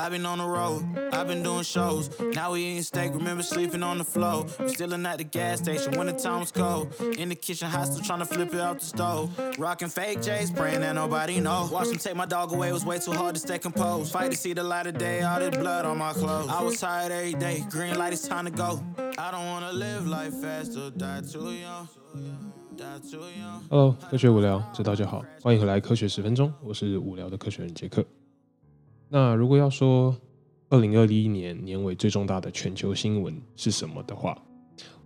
I've been on the road, I've been doing shows. Now we eating steak, remember sleeping on the floor. We Stealing at the gas station when the time was cold. In the kitchen, hot still trying to flip it out the stove. Rocking fake J's, praying that nobody know. Watch them take my dog away, it was way too hard to stay composed. Fight to see the light of day, all this blood on my clothes. I was tired every day, green light, it's time to go. I don't wanna live life fast or die too young. Die too young. Hello，科学无聊，知道就好。欢迎回来，科学十分钟，我是无聊的科学人杰克。 那如果要说二零二一年年尾最重大的全球新闻是什么的话，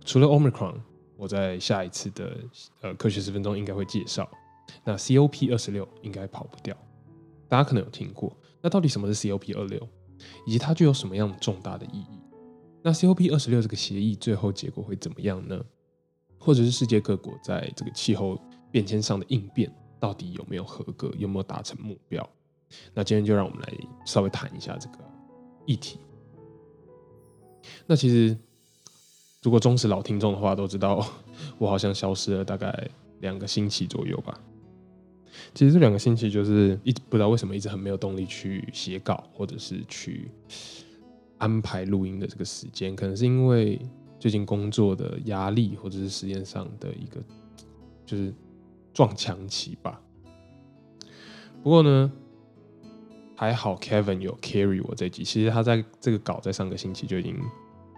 除了 Omicron，我在下一次的呃科学十分钟应该会介绍。那 COP 二十六应该跑不掉，大家可能有听过。那到底什么是 COP 二六，以及它具有什么样重大的意义？那 COP 二十六这个协议最后结果会怎么样呢？或者是世界各国在这个气候变迁上的应变，到底有没有合格，有没有达成目标？那今天就让我们来稍微谈一下这个议题。那其实，如果忠实老听众的话，都知道我好像消失了大概两个星期左右吧。其实这两个星期就是一直不知道为什么一直很没有动力去写稿，或者是去安排录音的这个时间，可能是因为最近工作的压力，或者是实验上的一个就是撞墙期吧。不过呢，还好 Kevin 有 carry 我这集，其实他在这个稿在上个星期就已经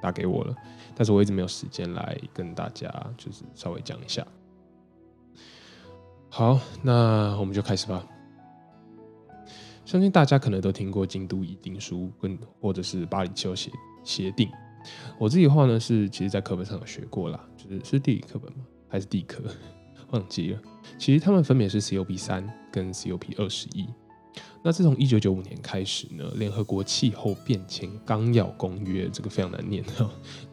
打给我了，但是我一直没有时间来跟大家就是稍微讲一下。好，那我们就开始吧。相信大家可能都听过京都议定书跟或者是巴黎气候协协定。我自己的话呢，是其实在课本上有学过啦，就是是地理课本吗？还是地科？忘记了。其实他们分别是 COP 三跟 COP 二十一。那自从一九九五年开始呢，联合国气候变迁纲要公约这个非常难念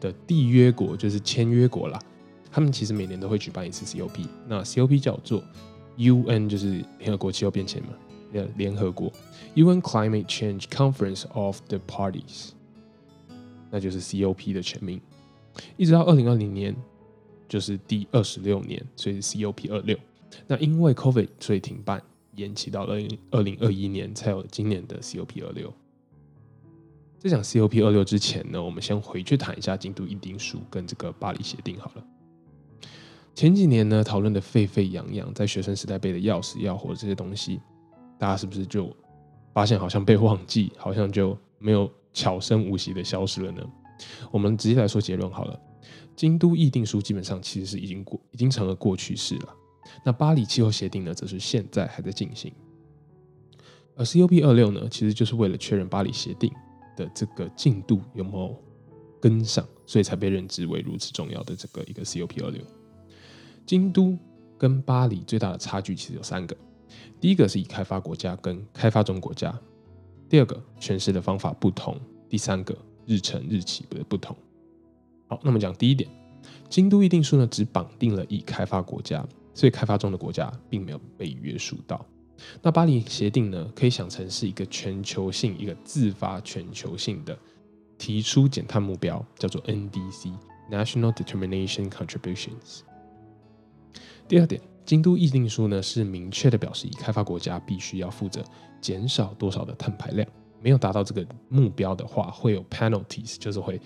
的缔约国就是签约国啦，他们其实每年都会举办一次 COP。那 COP 叫做 UN，就是联合国气候变迁嘛，联联合国 UN Climate Change Conference of the Parties，那就是 COP 的全名。一直到二零二零年，就是第二十六年，所以是 COP 二六。那因为 COVID 所以停办，延期到二零二零二一年才有今年的 COP 二六。在讲 COP 二六之前呢，我们先回去谈一下京都议定书跟这个巴黎协定好了。前几年呢，讨论的沸沸扬扬，在学生时代背的要死要活这些东西，大家是不是就发现好像被忘记，好像就没有悄声无息的消失了呢？我们直接来说结论好了。京都议定书基本上其实是已经过，已经成了过去式了。那巴黎气候协定呢，则是现在还在进行。而 COP 二六呢，其实就是为了确认巴黎协定的这个进度有没有跟上，所以才被认知为如此重要的这个一个 COP 二六。京都跟巴黎最大的差距其实有三个，第一个是以开发国家跟开发中国家，第二个诠释的方法不同，第三个日程日期的不同。好，那么讲第一点，京都议定书呢只绑定了已开发国家，所以开发中的国家并没有被约束到。那巴黎协定呢，可以想成是一个全球性、一个自发全球性的提出减碳目标，叫做 NDC（National Determination Contributions）。第二点，京都议定书呢是明确的表示，已开发国家必须要负责减少多少的碳排量，没有达到这个目标的话，会有 penalties，就是会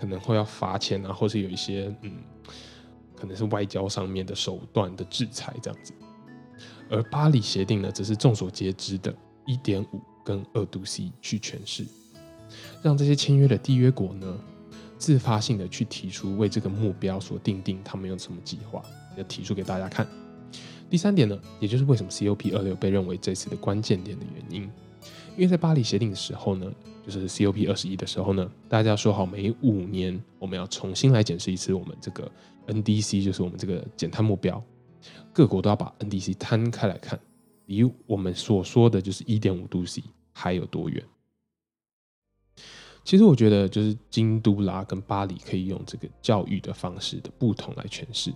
可能会要罚钱啊，或是有一些嗯，可能是外交上面的手段的制裁这样子。而巴黎协定呢，则是众所皆知的1.5跟2度 C 去诠释，让这些签约的缔约国呢，自发性的去提出为这个目标所定定他们有什么计划，要提出给大家看。第三点呢，也就是为什么 COP 二六被认为这次的关键点的原因，因为在巴黎协定的时候呢，就是 COP 二十一的时候呢，大家说好每五年我们要重新来检视一次我们这个 NDC，就是我们这个减碳目标。各国都要把 NDC 摊开来看，离我们所说的就是一点五度 C 还有多远？其实我觉得，就是京都啦跟巴黎可以用这个教育的方式的不同来诠释。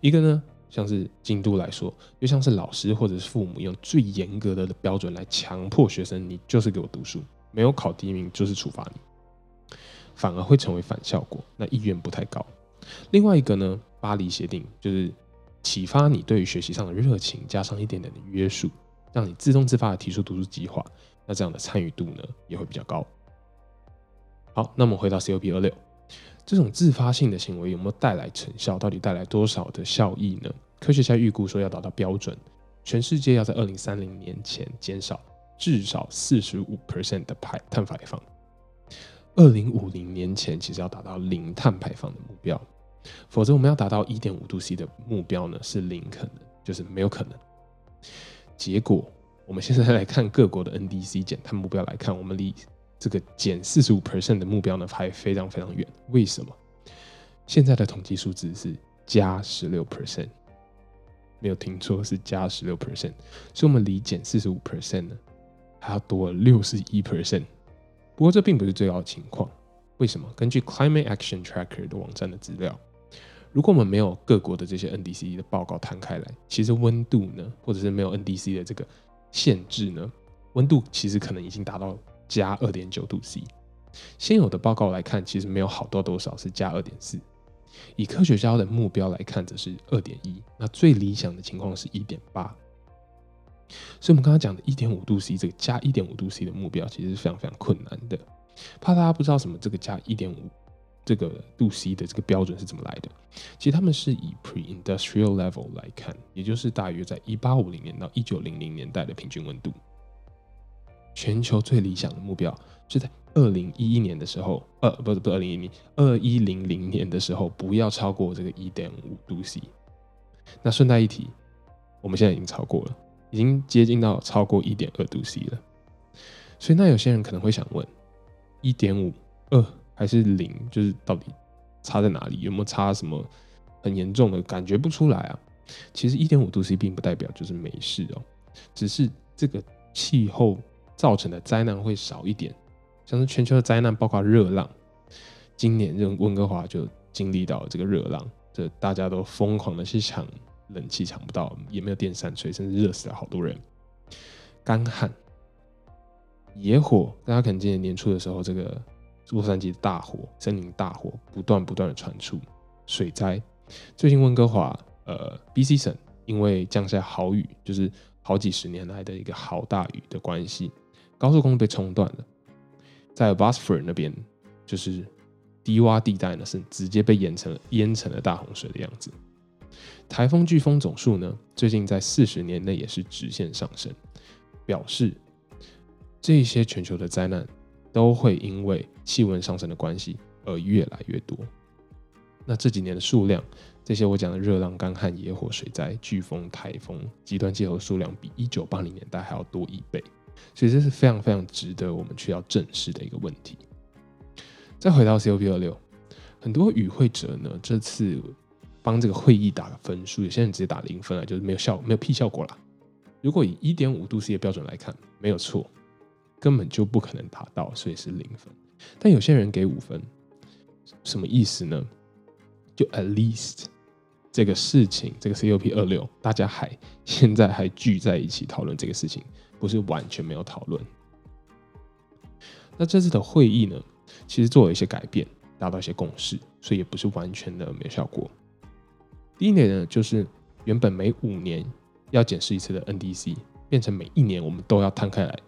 一个呢，像是京都来说，就像是老师或者是父母用最严格的标准来强迫学生，你就是给我读书，没有考第一名就是处罚你，反而会成为反效果，那意愿不太高。另外一个呢，巴黎协定就是。启发你对于学习上的热情，加上一点点的约束，让你自动自发的提出读书计划，那这样的参与度呢也会比较高。好，那么回到 COP 二六，这种自发性的行为有没有带来成效？到底带来多少的效益呢？科学家预估说，要达到标准，全世界要在二零三零年前减少至少四十五 percent 的排碳排放，二零五零年前其实要达到零碳排放的目标，否则我们要达到一点五度 C 的目标呢是零可能，就是没有可能。结果我们现在来看各国的 NDC 减碳目标来看，我们离这个减四十五 percent 的目标呢还非常非常远。为什么？现在的统计数字是加十六 percent。没有听错，是加十六 percent，所以我们离减四十五 percent 呢，还要多六十一 percent。不过这并不是最高的情况，为什么？根据 Climate Action Tracker 的网站的资料，如果我们没有各国的这些 NDC 的报告摊开来，其实温度呢，或者是没有 NDC 的这个限制呢，温度其实可能已经达到加二点九度 C。现有的报告来看，其实没有好多多少是加二点四。以科学家的目标来看，则是二点一。那最理想的情况是一点八。所以，我们刚刚讲的一点五度 C 这个加一点五度 C 的目标，其实是非常非常困难的。怕大家不知道什么这个加一点五这个度 C 的这个标准是怎么来的？其实他们是以 pre-industrial level 来看，也就是大约在一八五零年到一九零零年代的平均温度。全球最理想的目标是在。二零一一年的时候，呃，不是不是二零一零，二一零零年的时候，不要超过这个一点五度 C。那顺带一提，我们现在已经超过了，已经接近到超过一点二度 C 了。所以，那有些人可能会想问：一点五、二还是零？就是到底差在哪里？有没有差什么很严重的？感觉不出来啊。其实一点五度 C 并不代表就是没事哦，只是这个气候造成的灾难会少一点。像是全球的灾难，包括热浪，今年这温哥华就经历到这个热浪，这大家都疯狂的去抢冷气，抢不到，也没有电扇吹，甚至热死了好多人。干旱、野火，大家可能今年年初的时候，这个洛杉矶的大火、森林大火不断不断的传出。水灾，最近温哥华，呃，BC 省因为降下好雨，就是好几十年来的一个好大雨的关系，高速公路被冲断了。在 b o s f o r 那边，就是低洼地带呢，是直接被淹成了淹成了大洪水的样子。台风飓风总数呢，最近在四十年内也是直线上升，表示这些全球的灾难都会因为气温上升的关系而越来越多。那这几年的数量，这些我讲的热浪、干旱、野火、水灾、飓风、台风、极端气候数量，比一九八零年代还要多一倍。所以这是非常非常值得我们去要正视的一个问题。再回到 COP 二六，很多与会者呢这次帮这个会议打个分数，有些人直接打零分啊，就是没有效没有屁效果啦。如果以一点五度 C 的标准来看，没有错，根本就不可能达到，所以是零分。但有些人给五分，什么意思呢？就 at least 这个事情，这个 COP 二六，大家还现在还聚在一起讨论这个事情。不是完全没有讨论。那这次的会议呢，其实做了一些改变，达到一些共识，所以也不是完全的没有效果。第一点呢，就是原本每五年要检视一次的 NDC，变成每一年我们都要摊开来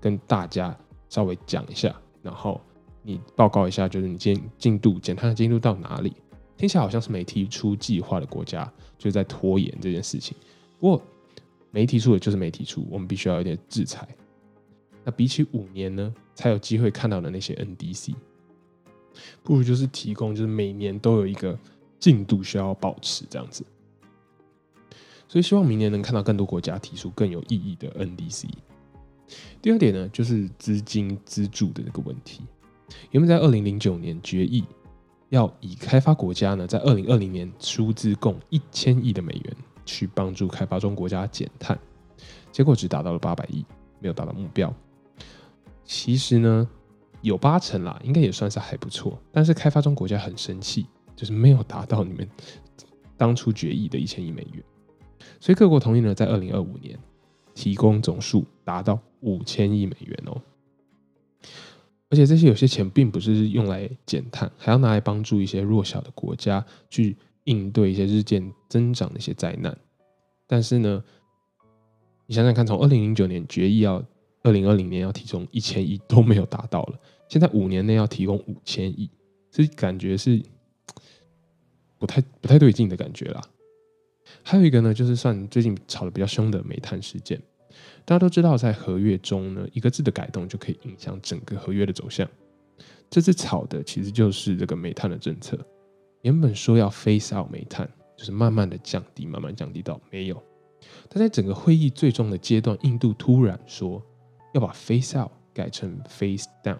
跟大家稍微讲一下，然后你报告一下，就是你进进度检查的进度到哪里。听起来好像是没提出计划的国家就在拖延这件事情，不过。没提出的就是没提出，我们必须要有点制裁。那比起五年呢，才有机会看到的那些 NDC，不如就是提供，就是每年都有一个进度需要保持这样子。所以希望明年能看到更多国家提出更有意义的 NDC。第二点呢，就是资金资助的这个问题。因为在二零零九年决议，要以开发国家呢，在二零二零年出资共一千亿的美元。去帮助开发中国家减碳，结果只达到了八百亿，没有达到目标。其实呢，有八成啦，应该也算是还不错。但是开发中国家很生气，就是没有达到你们当初决议的一千亿美元。所以各国同意呢，在二零二五年提供总数达到五千亿美元哦。而且这些有些钱并不是用来减碳，还要拿来帮助一些弱小的国家去。应对一些日渐增长的一些灾难，但是呢，你想想看，从二零零九年决议要二零二零年要提供一千亿都没有达到了，现在五年内要提供五千亿，这感觉是不太不太对劲的感觉啦。还有一个呢，就是算最近吵得比较凶的煤炭事件。大家都知道，在合约中呢，一个字的改动就可以影响整个合约的走向。这次炒的其实就是这个煤炭的政策。原本说要 face out 煤炭，就是慢慢的降低，慢慢降低到没有。但在整个会议最终的阶段，印度突然说要把 face out 改成 face down。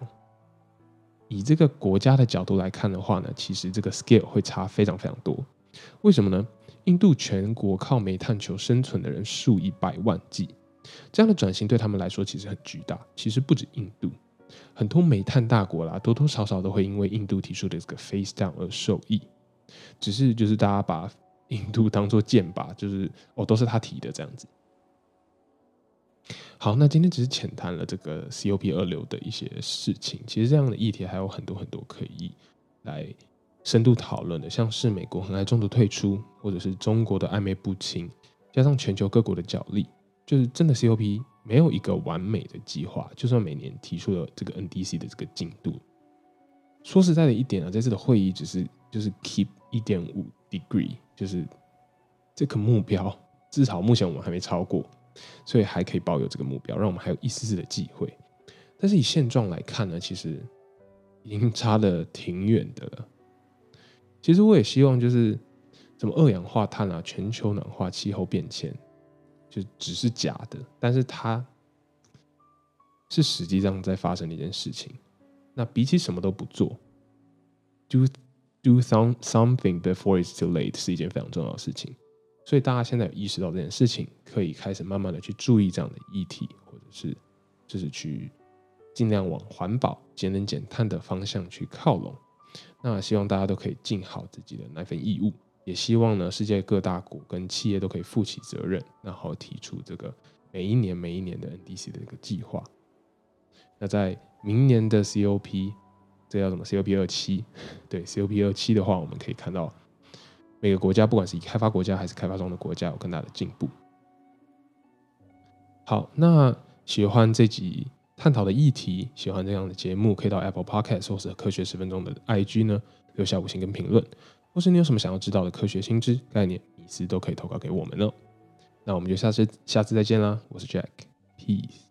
以这个国家的角度来看的话呢，其实这个 scale 会差非常非常多。为什么呢？印度全国靠煤炭求生存的人数以百万计，这样的转型对他们来说其实很巨大。其实不止印度，很多煤炭大国啦，多多少少都会因为印度提出的这个 face down 而受益。只是就是大家把印度当做箭靶，就是哦都是他提的这样子。好，那今天只是浅谈了这个 COP 二流的一些事情，其实这样的议题还有很多很多可以来。深度讨论的，像是美国很爱中途退出，或者是中国的暧昧不清，加上全球各国的角力，就是真的 COP 没有一个完美的计划。就算每年提出了这个 NDC 的这个进度，说实在的一点啊，这次的会议只是就是 keep 一点五 degree，就是这个目标，至少目前我们还没超过，所以还可以保有这个目标，让我们还有一丝丝的机会。但是以现状来看呢，其实已经差的挺远的了。其实我也希望，就是什么二氧化碳啊、全球暖化、气候变迁，就只是假的，但是它是实际上在发生的一件事情。那比起什么都不做，do do some something before it's too late 是一件非常重要的事情。所以大家现在有意识到这件事情，可以开始慢慢的去注意这样的议题，或者是就是去尽量往环保、节能减碳的方向去靠拢。那希望大家都可以尽好自己的那份义务，也希望呢世界各大国跟企业都可以负起责任，然后提出这个每一年每一年的 NDC 的一个计划。那在明年的 COP，这叫什么 COP 二七？对，COP 二七的话，我们可以看到每个国家，不管是以开发国家还是开发中的国家，有更大的进步。好，那喜欢这集。探讨的议题，喜欢这样的节目，可以到 Apple Podcast 或者科学十分钟的 IG 呢留下五星跟评论，或是你有什么想要知道的科学新知、概念、迷思，都可以投稿给我们哦。那我们就下次下次再见啦，我是 Jack，Peace。